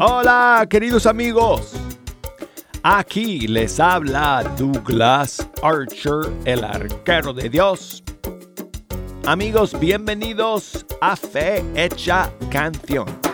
Hola, queridos amigos. Aquí les habla Douglas Archer, el arquero de Dios. Amigos, bienvenidos a Fe Hecha Canción.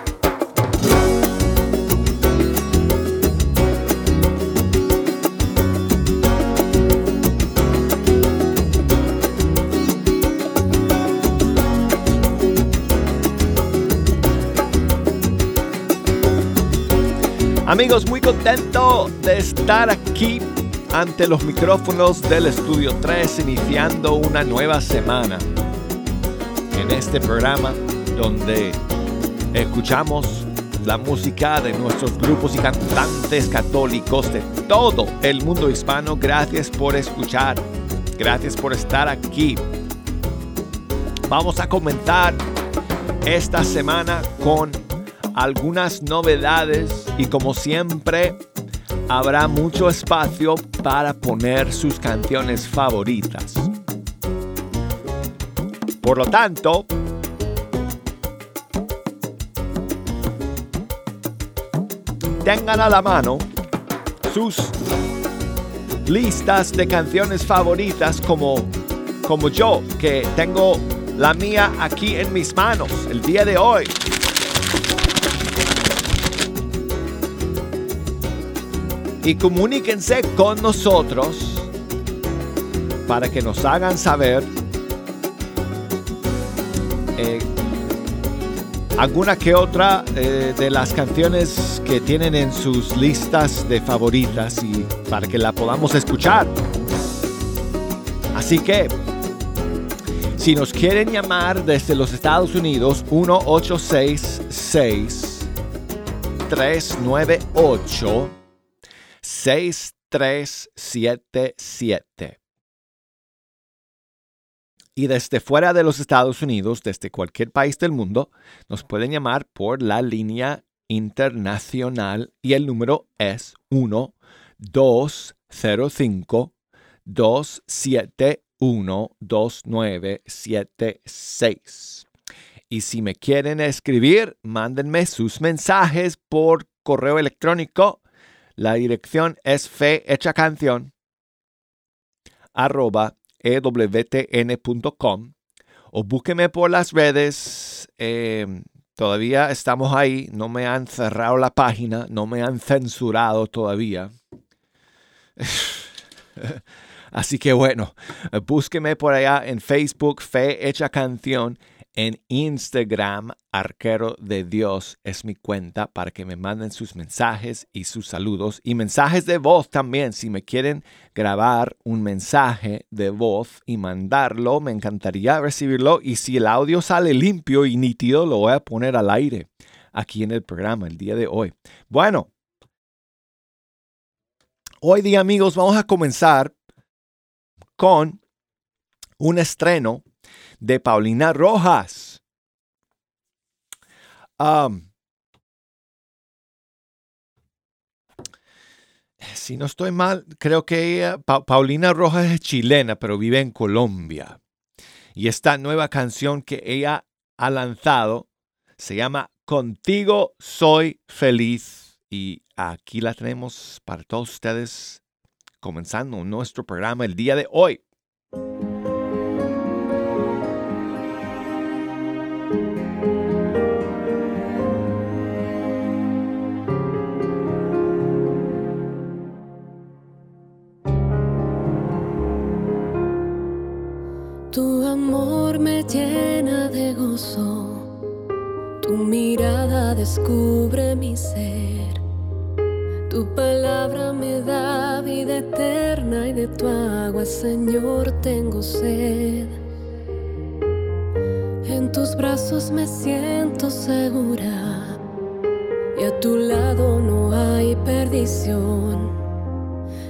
Amigos, muy contento de estar aquí ante los micrófonos del Estudio 3 iniciando una nueva semana en este programa donde escuchamos la música de nuestros grupos y cantantes católicos de todo el mundo hispano. Gracias por escuchar, gracias por estar aquí. Vamos a comentar esta semana con algunas novedades y como siempre habrá mucho espacio para poner sus canciones favoritas. Por lo tanto, tengan a la mano sus listas de canciones favoritas como, como yo, que tengo la mía aquí en mis manos el día de hoy. Y comuníquense con nosotros para que nos hagan saber eh, alguna que otra eh, de las canciones que tienen en sus listas de favoritas y para que la podamos escuchar. Así que, si nos quieren llamar desde los Estados Unidos, 1866 398 6377. Y desde fuera de los Estados Unidos, desde cualquier país del mundo, nos pueden llamar por la línea internacional y el número es 1 205 271 2976. Y si me quieren escribir, mándenme sus mensajes por correo electrónico la dirección es fe canción o búsqueme por las redes. Em, todavía estamos ahí, no me han cerrado la página, no me han censurado todavía. Así que bueno, búsqueme por allá en Facebook, Fe en Instagram, Arquero de Dios es mi cuenta para que me manden sus mensajes y sus saludos y mensajes de voz también. Si me quieren grabar un mensaje de voz y mandarlo, me encantaría recibirlo. Y si el audio sale limpio y nítido, lo voy a poner al aire aquí en el programa el día de hoy. Bueno, hoy día amigos vamos a comenzar con un estreno de Paulina Rojas. si no estoy mal, creo que ella, Paulina Rojas es chilena, pero vive en Colombia. Y esta nueva canción que ella ha lanzado se llama Contigo soy feliz. Y aquí la tenemos para todos ustedes, comenzando nuestro programa el día de hoy. Mirada descubre mi ser. Tu palabra me da vida eterna y de tu agua, Señor, tengo sed. En tus brazos me siento segura y a tu lado no hay perdición.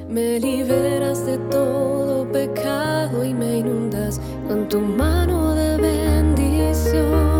Me liberas de todo pecado y me inundas con tu mano de bendición.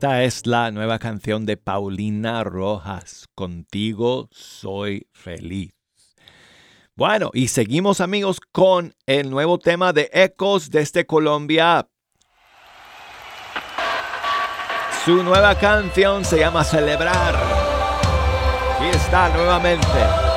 Esta es la nueva canción de Paulina Rojas. Contigo soy feliz. Bueno, y seguimos amigos con el nuevo tema de Ecos desde Colombia. Su nueva canción se llama Celebrar. Aquí está nuevamente.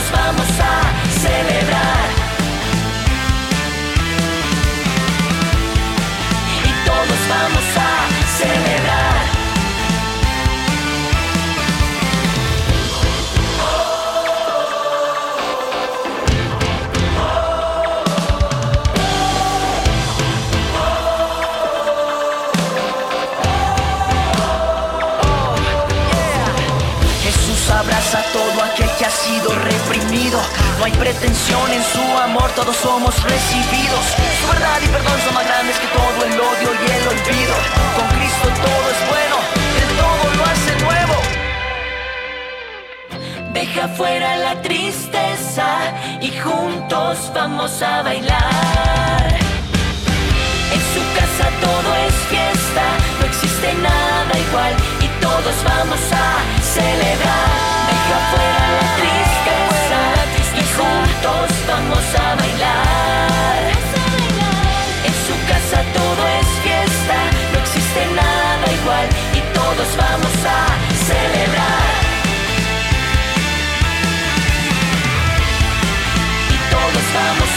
vamos, vamos a en su amor, todos somos recibidos. Su verdad y perdón son más grandes que todo el odio y el olvido. Con Cristo todo es bueno, Él todo lo hace nuevo. Deja fuera la tristeza y juntos vamos a bailar. En su casa todo es fiesta, no existe nada igual y todos vamos a celebrar. Deja fuera la juntos vamos a bailar. En su casa todo es fiesta, no existe nada igual y todos vamos a celebrar. Y todos vamos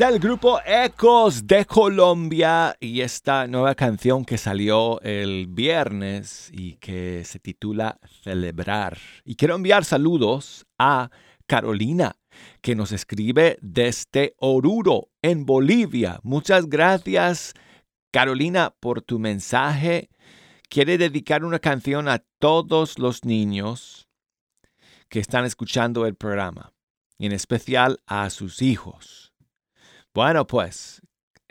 El grupo Ecos de Colombia y esta nueva canción que salió el viernes y que se titula Celebrar. Y quiero enviar saludos a Carolina, que nos escribe desde Oruro, en Bolivia. Muchas gracias, Carolina, por tu mensaje. Quiere dedicar una canción a todos los niños que están escuchando el programa, y en especial a sus hijos. Bueno, pues,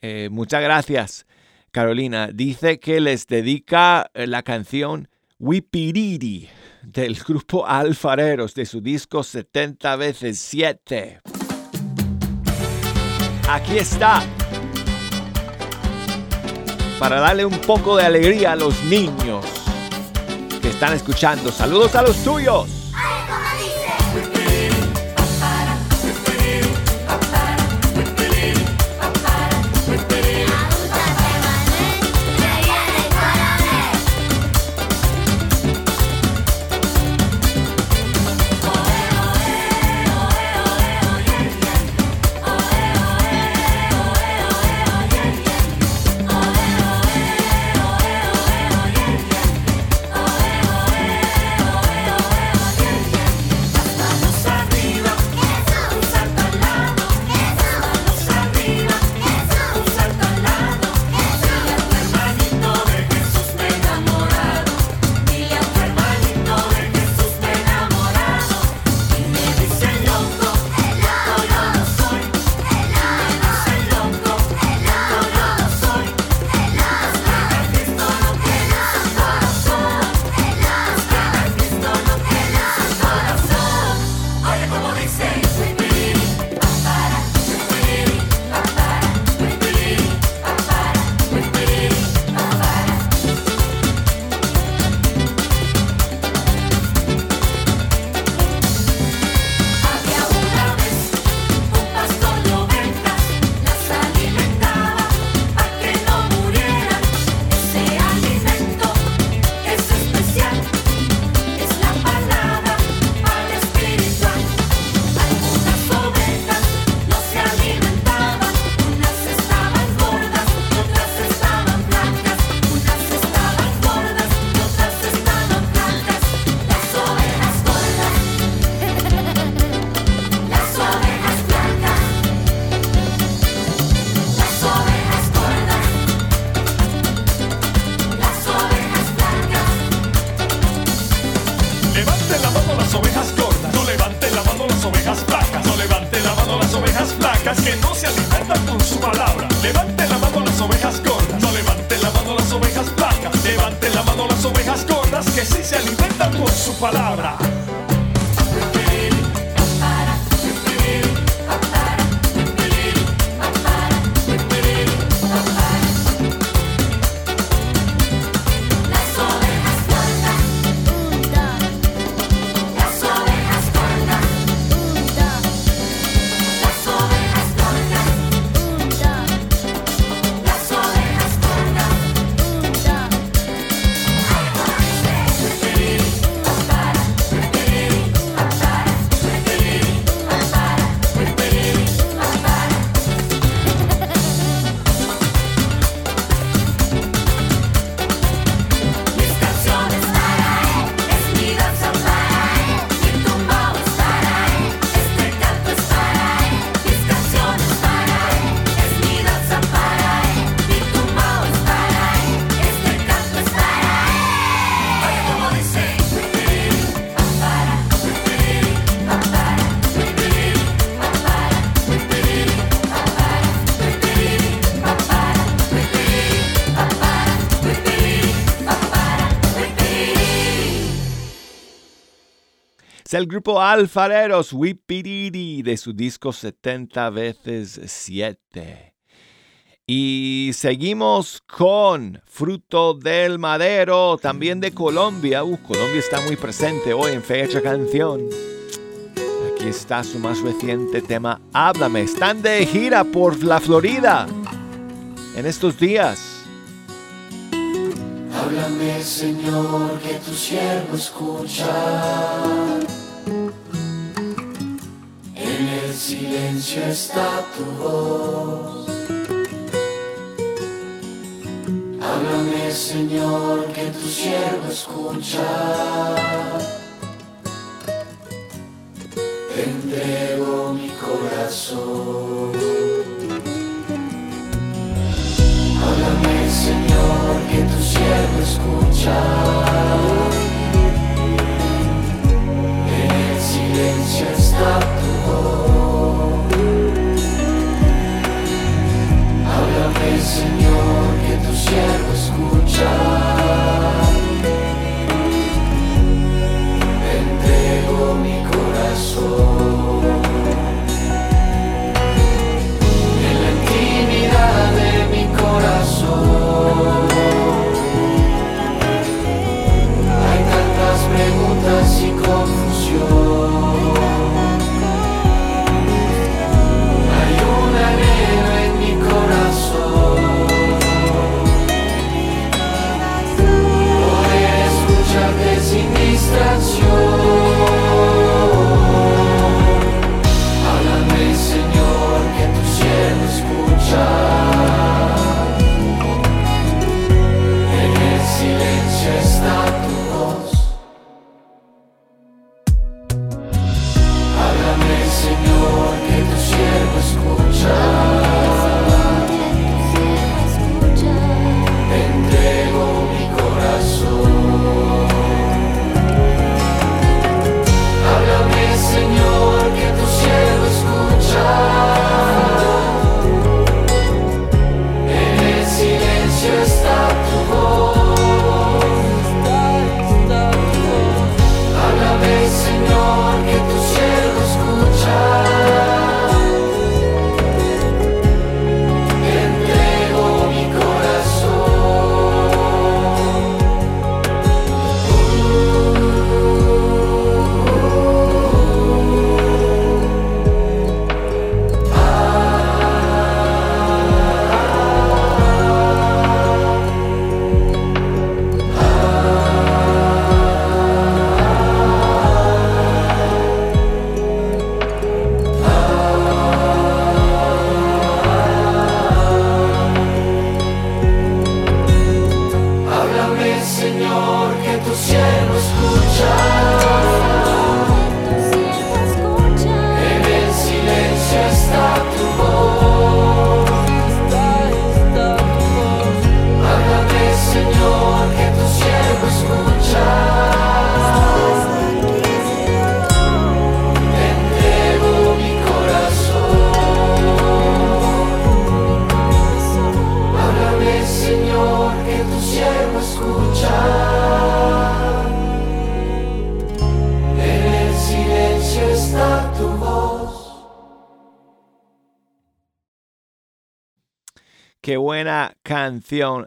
eh, muchas gracias, Carolina. Dice que les dedica eh, la canción Wipiriri del grupo Alfareros de su disco 70 veces 7. Aquí está. Para darle un poco de alegría a los niños que están escuchando. Saludos a los tuyos. El grupo Alfareros Wipiriri de su disco 70 veces 7. Y seguimos con Fruto del Madero, también de Colombia. Uh, Colombia está muy presente hoy en Fecha Canción. Aquí está su más reciente tema, Háblame. Están de gira por la Florida en estos días. Háblame, Señor, que tu siervo escucha. En el silencio está tu voz. Háblame, Señor, que tu siervo escucha. Entrego mi corazón. Háblame, Señor, que tu siervo escucha.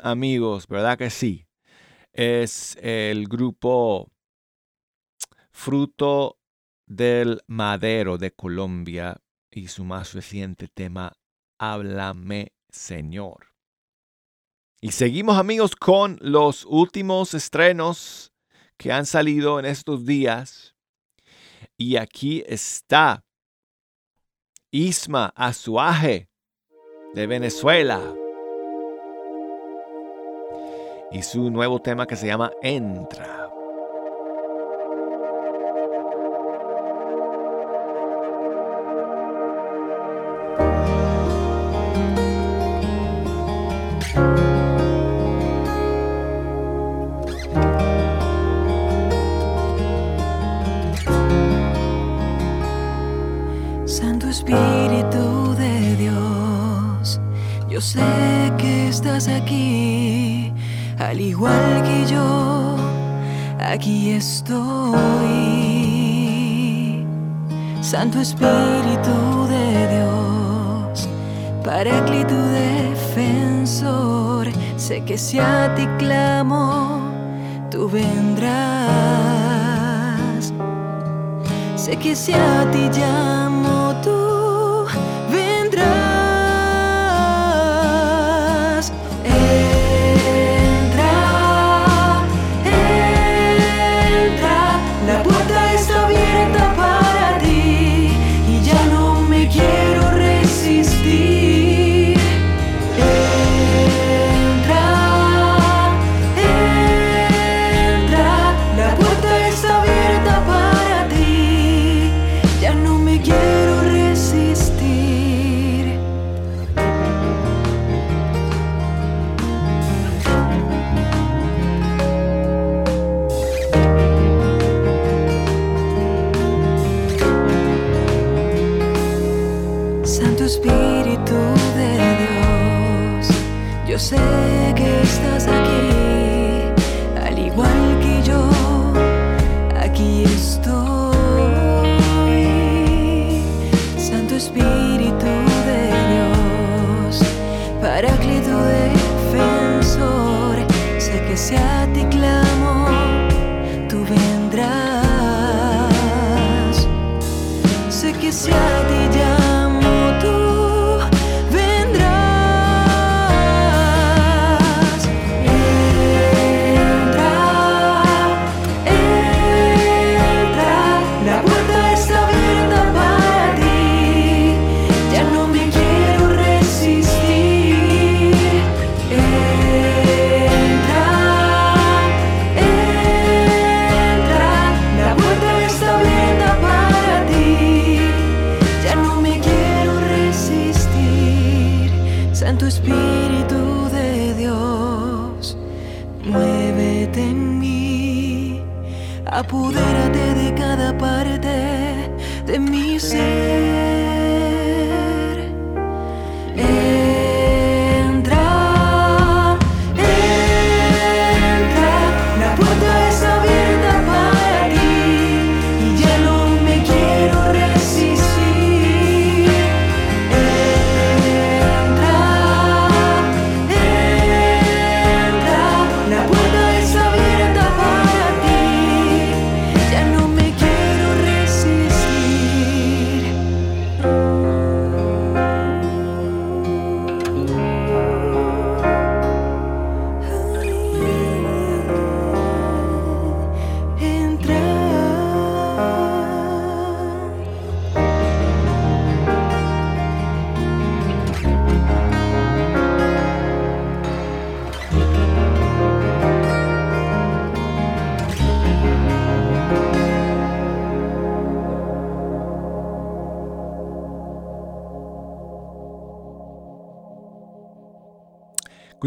Amigos, ¿verdad que sí? Es el grupo Fruto del Madero de Colombia y su más reciente tema, Háblame, Señor. Y seguimos, amigos, con los últimos estrenos que han salido en estos días. Y aquí está Isma Azuaje de Venezuela. Y su nuevo tema que se llama Entra. Santo Espíritu de Dios, yo sé que estás aquí, al igual que yo, aquí estoy. Santo Espíritu de Dios, Paráclito defensor, sé que si a ti clamo, tú vendrás. Sé que si a ti llamo, Que estás aquí, al igual que yo, aquí estoy, Santo Espíritu de Dios, para defensor, sé que se a ti clamor, tú vendrás, sé que se a ti. poder.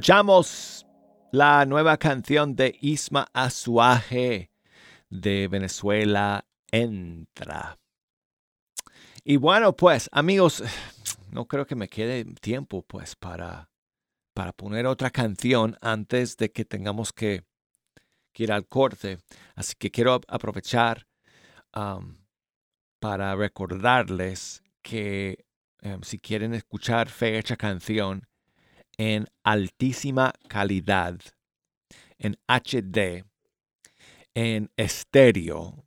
Escuchamos la nueva canción de Isma Azuaje de Venezuela, Entra. Y bueno, pues amigos, no creo que me quede tiempo pues para, para poner otra canción antes de que tengamos que, ir al corte. Así que quiero aprovechar para recordarles que em, si quieren escuchar Fe Hecha Canción, en altísima calidad, en HD, en estéreo.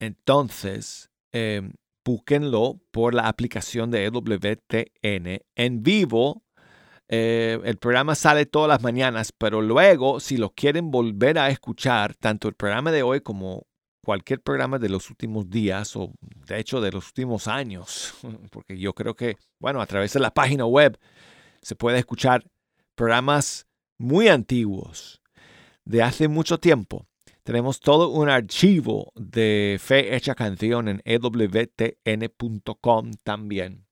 Entonces, eh, búsquenlo por la aplicación de EWTN en vivo. Eh, el programa sale todas las mañanas, pero luego, si lo quieren volver a escuchar, tanto el programa de hoy como cualquier programa de los últimos días o de hecho de los últimos años, porque yo creo que, bueno, a través de la página web se puede escuchar programas muy antiguos, de hace mucho tiempo. Tenemos todo un archivo de Fe Hecha Canción en ewtn.com también.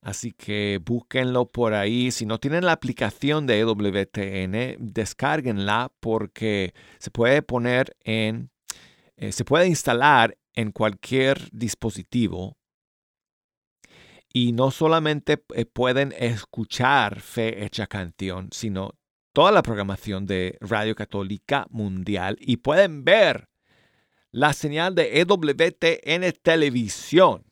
Así que búsquenlo por ahí. Si no tienen la aplicación de EWTN, descárguenla porque se puede poner en, eh, se puede instalar en cualquier dispositivo y no solamente eh, pueden escuchar Fe Hecha Canción, sino toda la programación de Radio Católica Mundial y pueden ver la señal de EWTN televisión.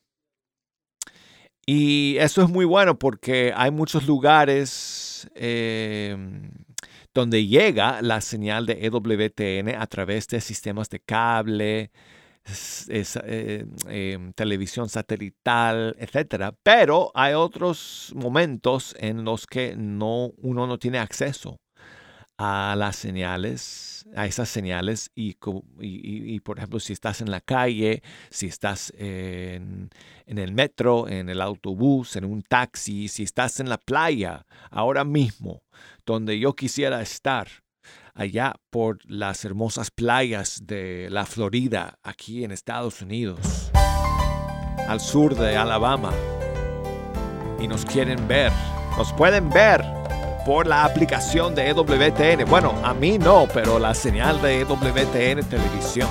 Y eso es muy bueno porque hay muchos lugares em, donde llega la señal de EWTN a través de sistemas de cable, eh, em, televisión satelital, etc. Pero hay otros momentos en los que no, uno no tiene acceso a las señales, a esas señales y, por ejemplo si estás en la calle, si estás en, el metro, en el autobús, en un taxi, si estás en la playa ahora mismo, donde yo quisiera estar, allá por las hermosas playas de la Florida, aquí en Estados Unidos, al sur de Alabama, y nos quieren ver, nos pueden ver por la aplicación de EWTN. Bueno, a mí no, pero la señal de EWTN Televisión.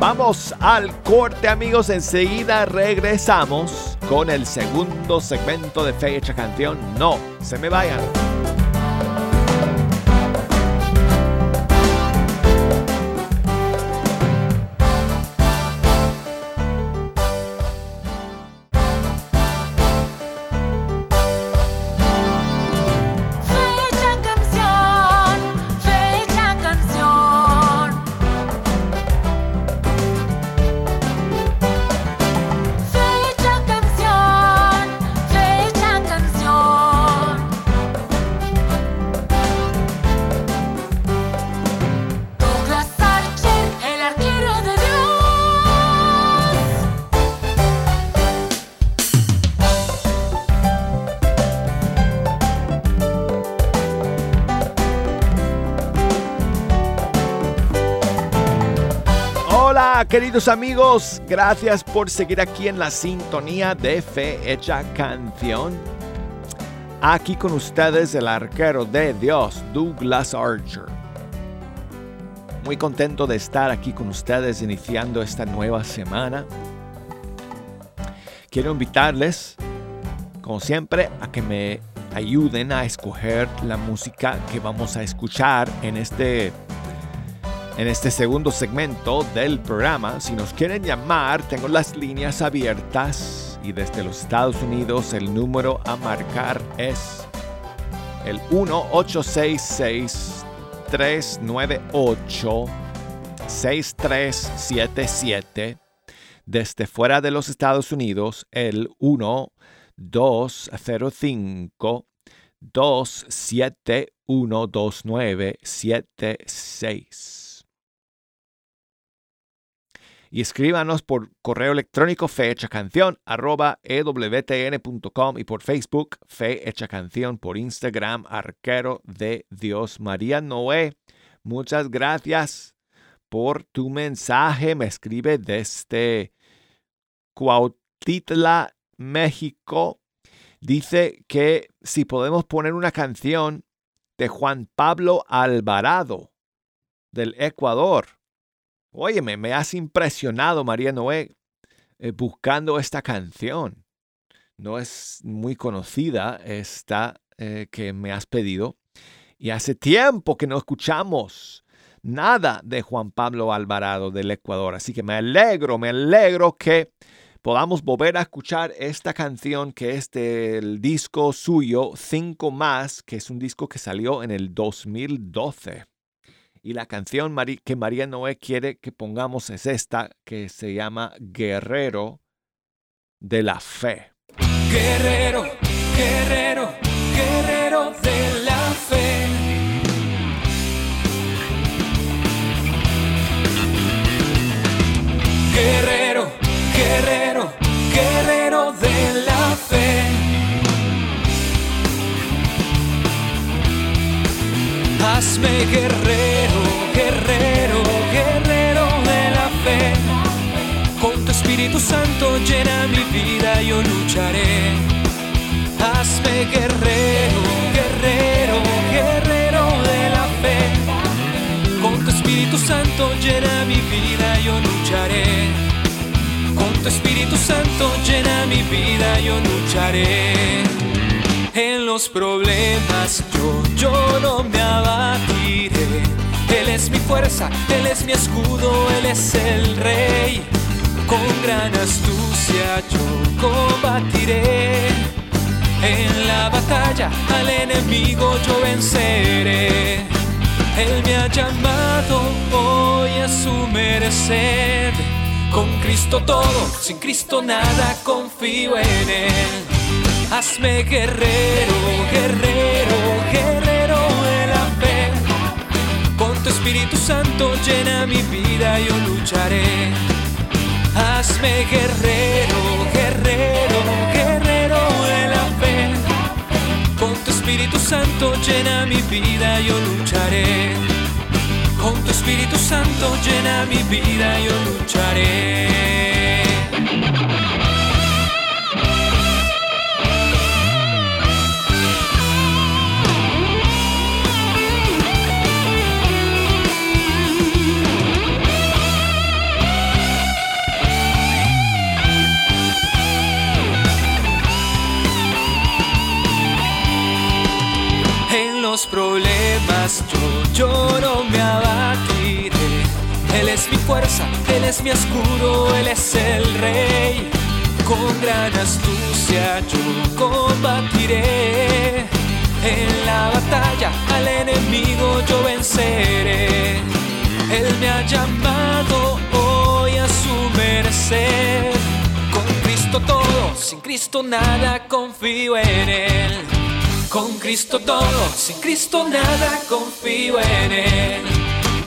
Vamos al corte amigos, enseguida regresamos con el segundo segmento de Fecha Canción. No, se me vayan. Queridos amigos, gracias por seguir aquí en la sintonía de Fe Hecha Canción. Aquí con ustedes el arquero de Dios, Douglas Archer. Muy contento de estar aquí con ustedes iniciando esta nueva semana. Quiero invitarles, como siempre, a que me ayuden a escoger la música que vamos a escuchar en este en este segundo segmento del programa. Si nos quieren llamar, tengo las líneas abiertas y desde los Estados Unidos el número a marcar es el 1-866-398-6377. Desde fuera de los Estados Unidos, el 1-205. 271 2976 y escríbanos por correo electrónico fehechacanción arroba ewtn.com y por Facebook Fe Canción, por Instagram Arquero de Dios. María Noé, muchas gracias por tu mensaje. Me escribe desde Cuautitla, México. Dice que si podemos poner una canción de Juan Pablo Alvarado del Ecuador Óyeme, me has impresionado, María Noé, eh, buscando esta canción. No es muy conocida esta eh, que me has pedido. Y hace tiempo que no escuchamos nada de Juan Pablo Alvarado del Ecuador. Así que me alegro, me alegro que podamos volver a escuchar esta canción que es del disco suyo, Cinco Más, que es un disco que salió en el 2012. Y la canción que María Noé quiere que pongamos es esta que se llama Guerrero de la Fe. Guerrero, guerrero, guerrero de la fe. Guerrero, guerrero, guerrero de la fe. Hazme guerrero Espíritu Santo llena mi vida, yo lucharé. Hazme guerrero, guerrero, guerrero de la fe. Con tu Espíritu Santo llena mi vida, yo lucharé. Con tu Espíritu Santo llena mi vida, yo lucharé. En los problemas yo, no me abatiré. Él es mi fuerza, Él es mi escudo, Él es el rey. Con gran astucia yo combatiré. En la batalla al enemigo yo venceré. Él me ha llamado hoy a su merced. Con Cristo todo, sin Cristo nada, confío en Él. Hazme guerrero, guerrero, guerrero de la fe. Con tu Espíritu Santo llena mi vida, yo lucharé. Hazme guerrero, guerrero, guerrero de la fe. Con tu Espíritu Santo llena mi vida, yo lucharé. Con tu Espíritu Santo llena mi vida, yo lucharé. Yo, yo no me abatiré. Él es mi fuerza, Él es mi escudo, Él es el rey. Con gran astucia yo combatiré. En la batalla al enemigo yo venceré. Él me ha llamado hoy a su merced. Con Cristo todo, sin Cristo nada, confío en Él. Con Cristo todo, sin Cristo nada, confío en Él.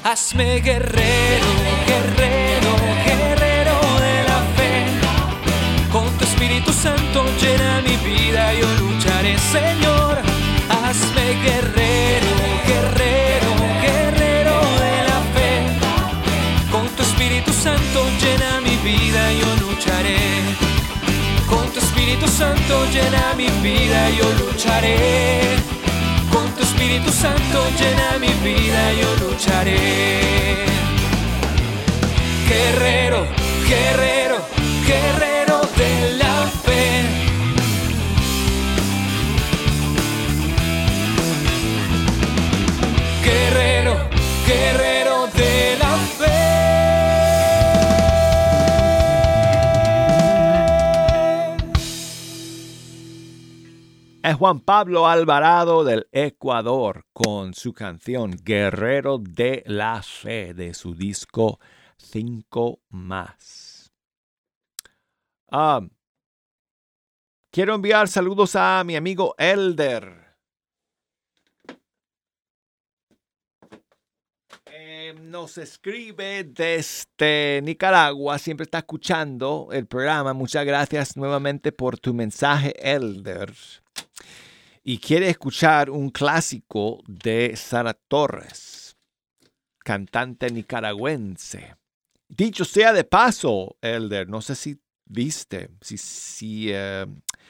Hazme guerrero, guerrero, guerrero de la fe. Con tu Espíritu Santo llena mi vida, yo lucharé, Señor. Hazme guerrero, guerrero, guerrero de la fe. Con tu Espíritu Santo llena mi vida, yo lucharé. Santo llena mi vida, yo lucharé. Con tu Espíritu Santo llena mi vida, yo lucharé. Guerrero, guerrero, guerrero Es Juan Pablo Alvarado del Ecuador con su canción Guerrero de la Fe de su disco 5 más. Ah, quiero enviar saludos a mi amigo Elder. Nos escribe desde Nicaragua, siempre está escuchando el programa. Muchas gracias nuevamente por tu mensaje, Elder y quiere escuchar un clásico de Sara Torres, cantante nicaragüense. Dicho sea de paso, Elder, no sé si viste, si, si eh,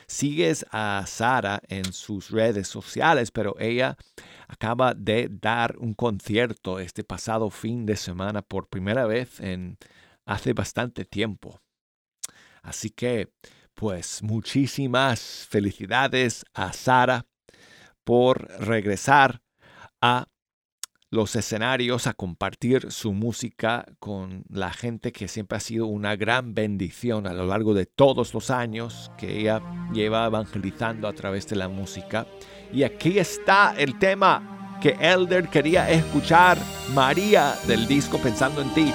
sigues a Sara en sus redes sociales, pero ella acaba de dar un concierto este pasado fin de semana por primera vez en hace bastante tiempo. Así que pues muchísimas felicidades a Sara por regresar a los escenarios a compartir su música con la gente que siempre ha sido una gran bendición a lo largo de todos los años que ella lleva evangelizando a través de la música. Y aquí está el tema que Elder quería escuchar, María del disco Pensando en ti.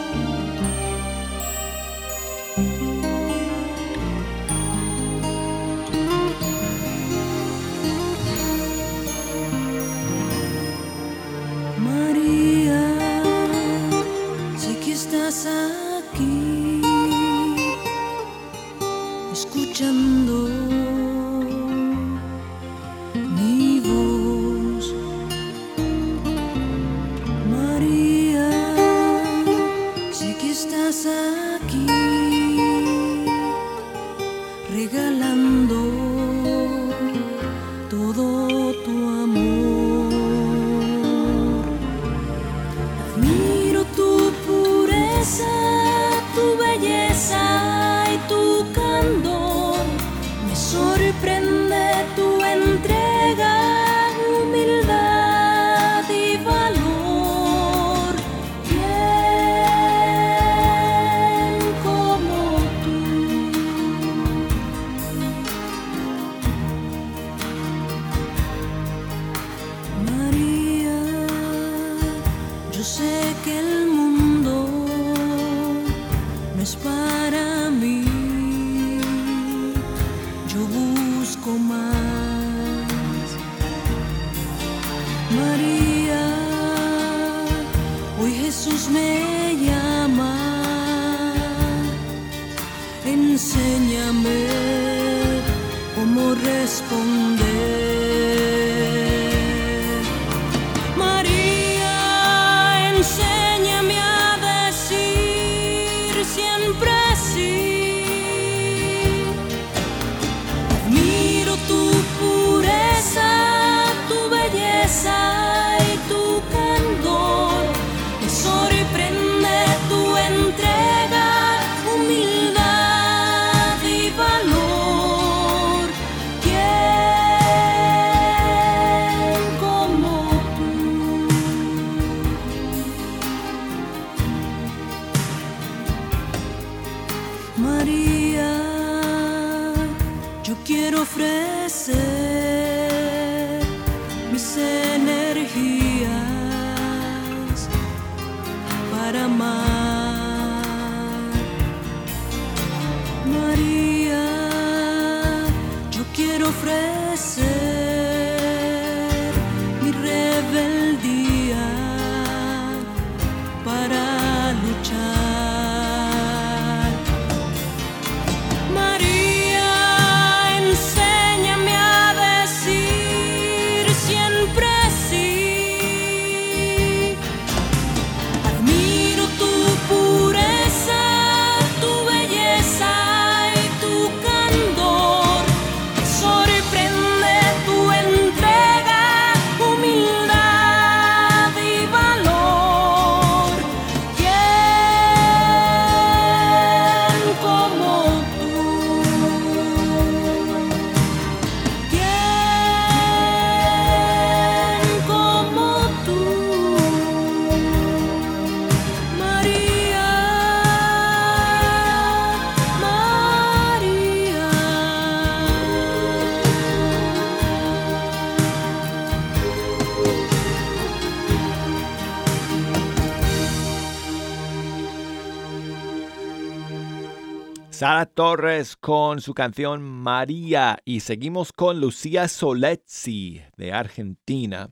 Sara Torres con su canción María y seguimos con Lucía Solezzi de Argentina.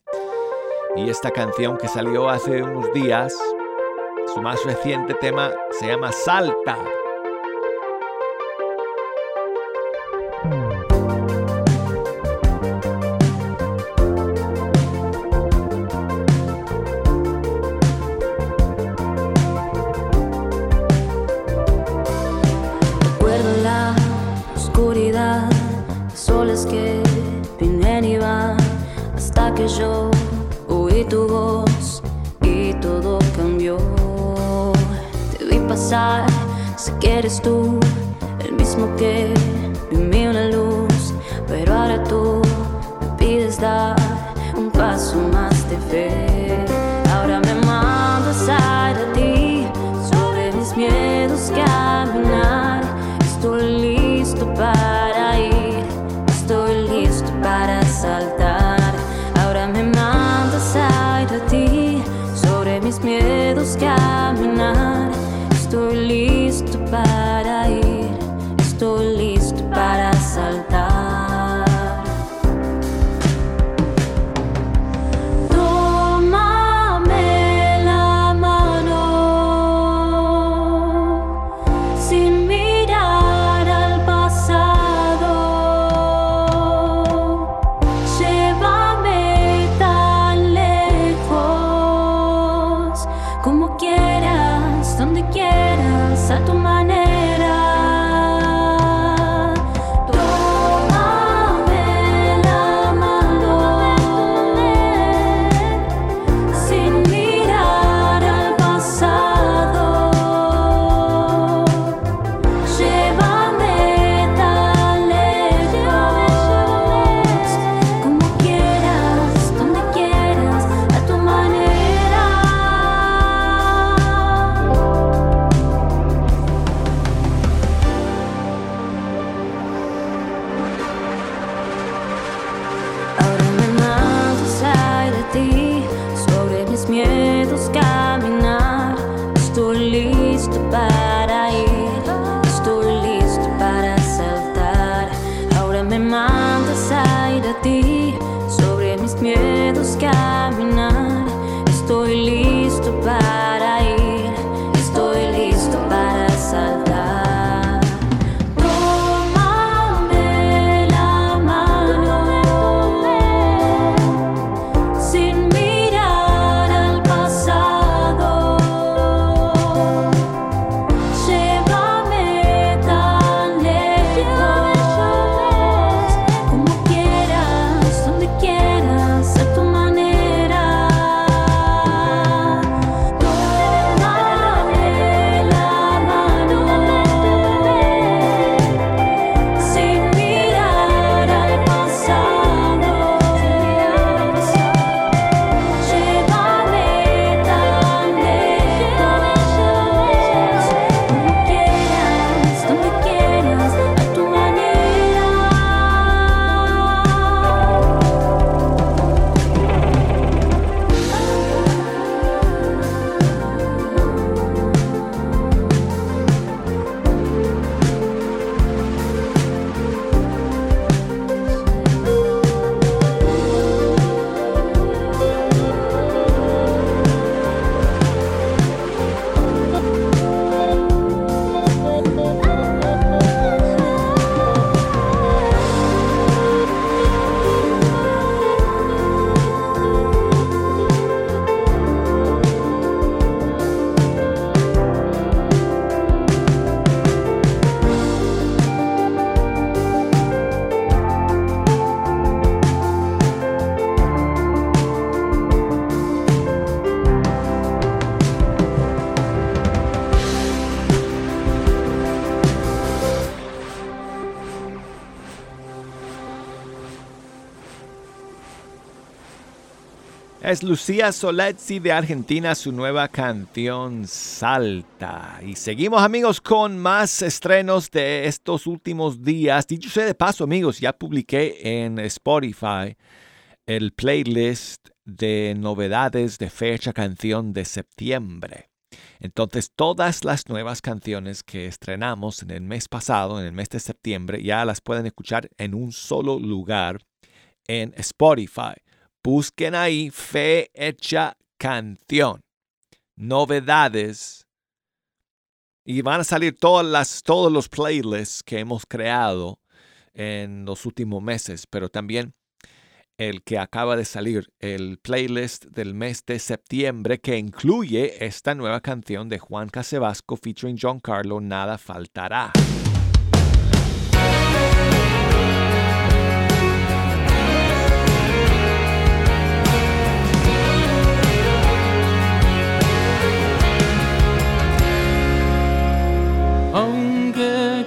Y esta canción que salió hace unos días, su más reciente tema se llama Salta. Sé que eres tú, el mismo que vi una luz, pero ahora tú me pides dar un paso más de fe. Ahora me mandas a ti sobre mis miedos caminar. Es Lucía Soletzi de Argentina, su nueva canción Salta. Y seguimos amigos con más estrenos de estos últimos días. Dicho sea de paso amigos, ya publiqué en Spotify el playlist de novedades de fecha canción de septiembre. Entonces todas las nuevas canciones que estrenamos en el mes pasado, en el mes de septiembre, ya las pueden escuchar en un solo lugar en Spotify. Busquen ahí Fe Hecha Canción. Novedades. Y van a salir todas las, todos los playlists que hemos creado en los últimos meses, pero también el que acaba de salir, el playlist del mes de septiembre que incluye esta nueva canción de Juan Casebasco featuring John Carlo, Nada Faltará.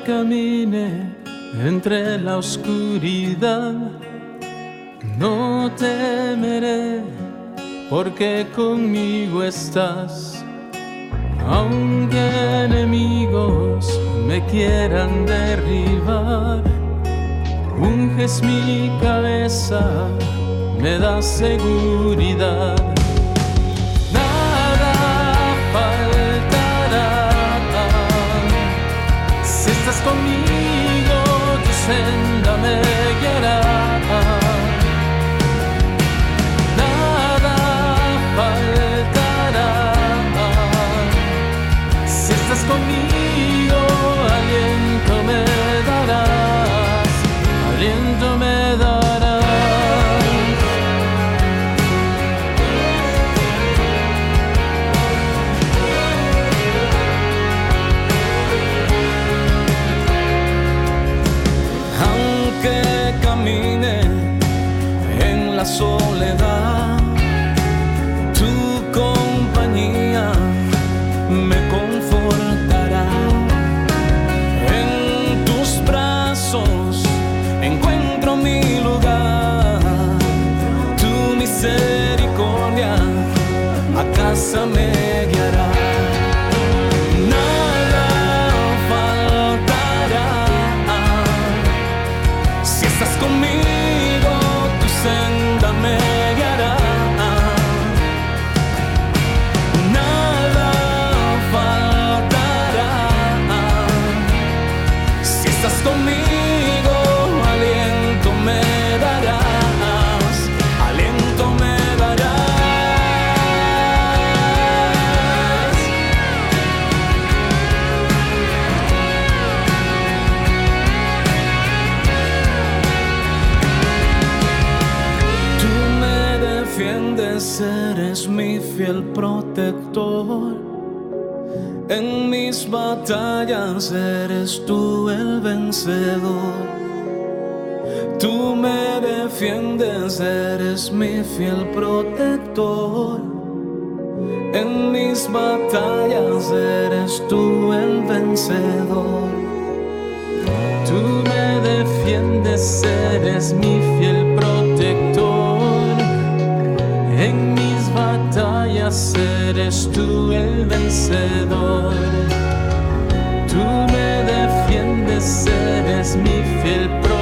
Camine entre la oscuridad, no temeré porque conmigo estás. Aunque enemigos me quieran derribar, unges mi cabeza, me das seguridad. Casa fiel protector. En mis batallas eres tú el vencedor. Tú me defiendes, eres mi fiel protector. En mis batallas eres tú el vencedor. Tú me defiendes, eres mi fiel batallas eres tú el vencedor. Tú me defiendes, eres mi fiel protector.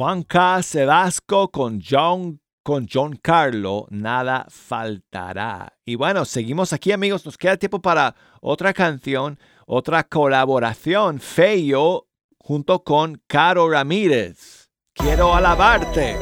Juan K. Sedasco con John, con John Carlo, nada faltará. Y bueno, seguimos aquí amigos, nos queda tiempo para otra canción, otra colaboración, Feyo junto con Caro Ramírez. Quiero alabarte.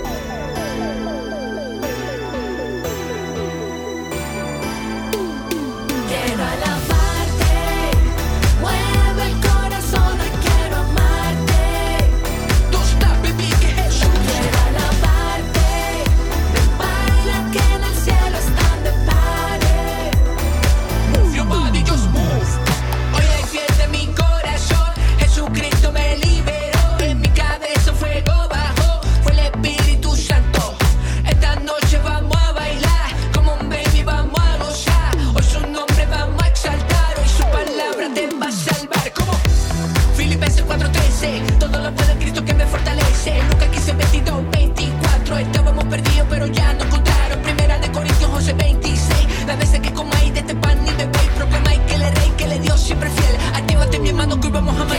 Kurba Muhammad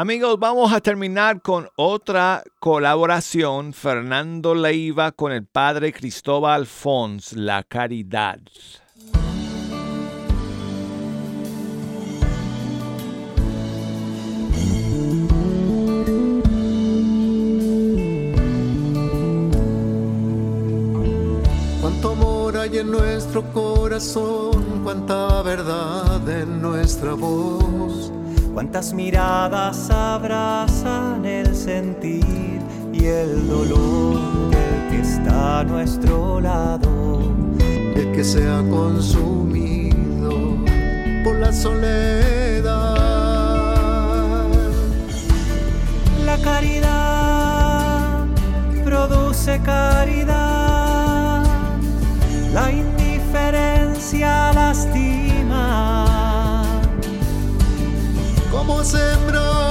Amigos, vamos a terminar con otra colaboración. Fernando Leiva con el padre Cristóbal Fons, La Caridad. Cuánto amor hay en nuestro corazón, cuánta verdad en nuestra voz Cuántas miradas abrazan el sentir y el dolor del que está a nuestro lado, el que se ha consumido por la soledad. La caridad produce caridad, la indiferencia lastima Cómo sembrar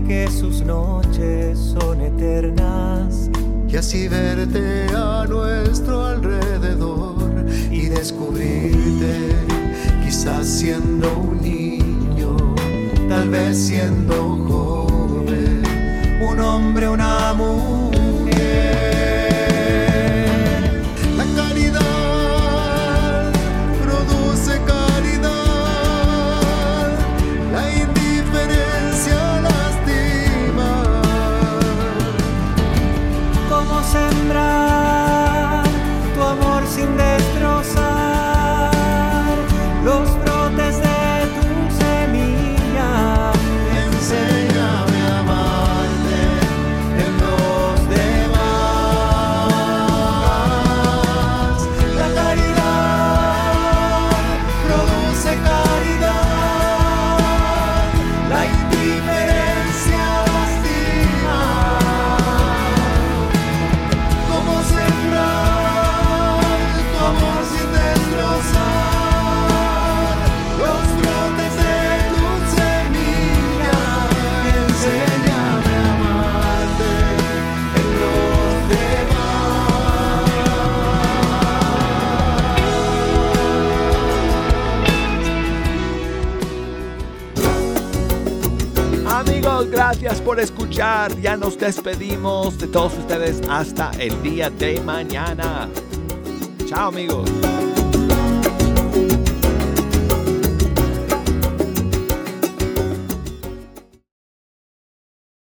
que sus noches son eternas. Y así verte a nuestro alrededor y descubrirte, quizás siendo un niño, tal vez siendo joven, un hombre, una mujer. Ya nos despedimos de todos ustedes hasta el día de mañana. Chao amigos.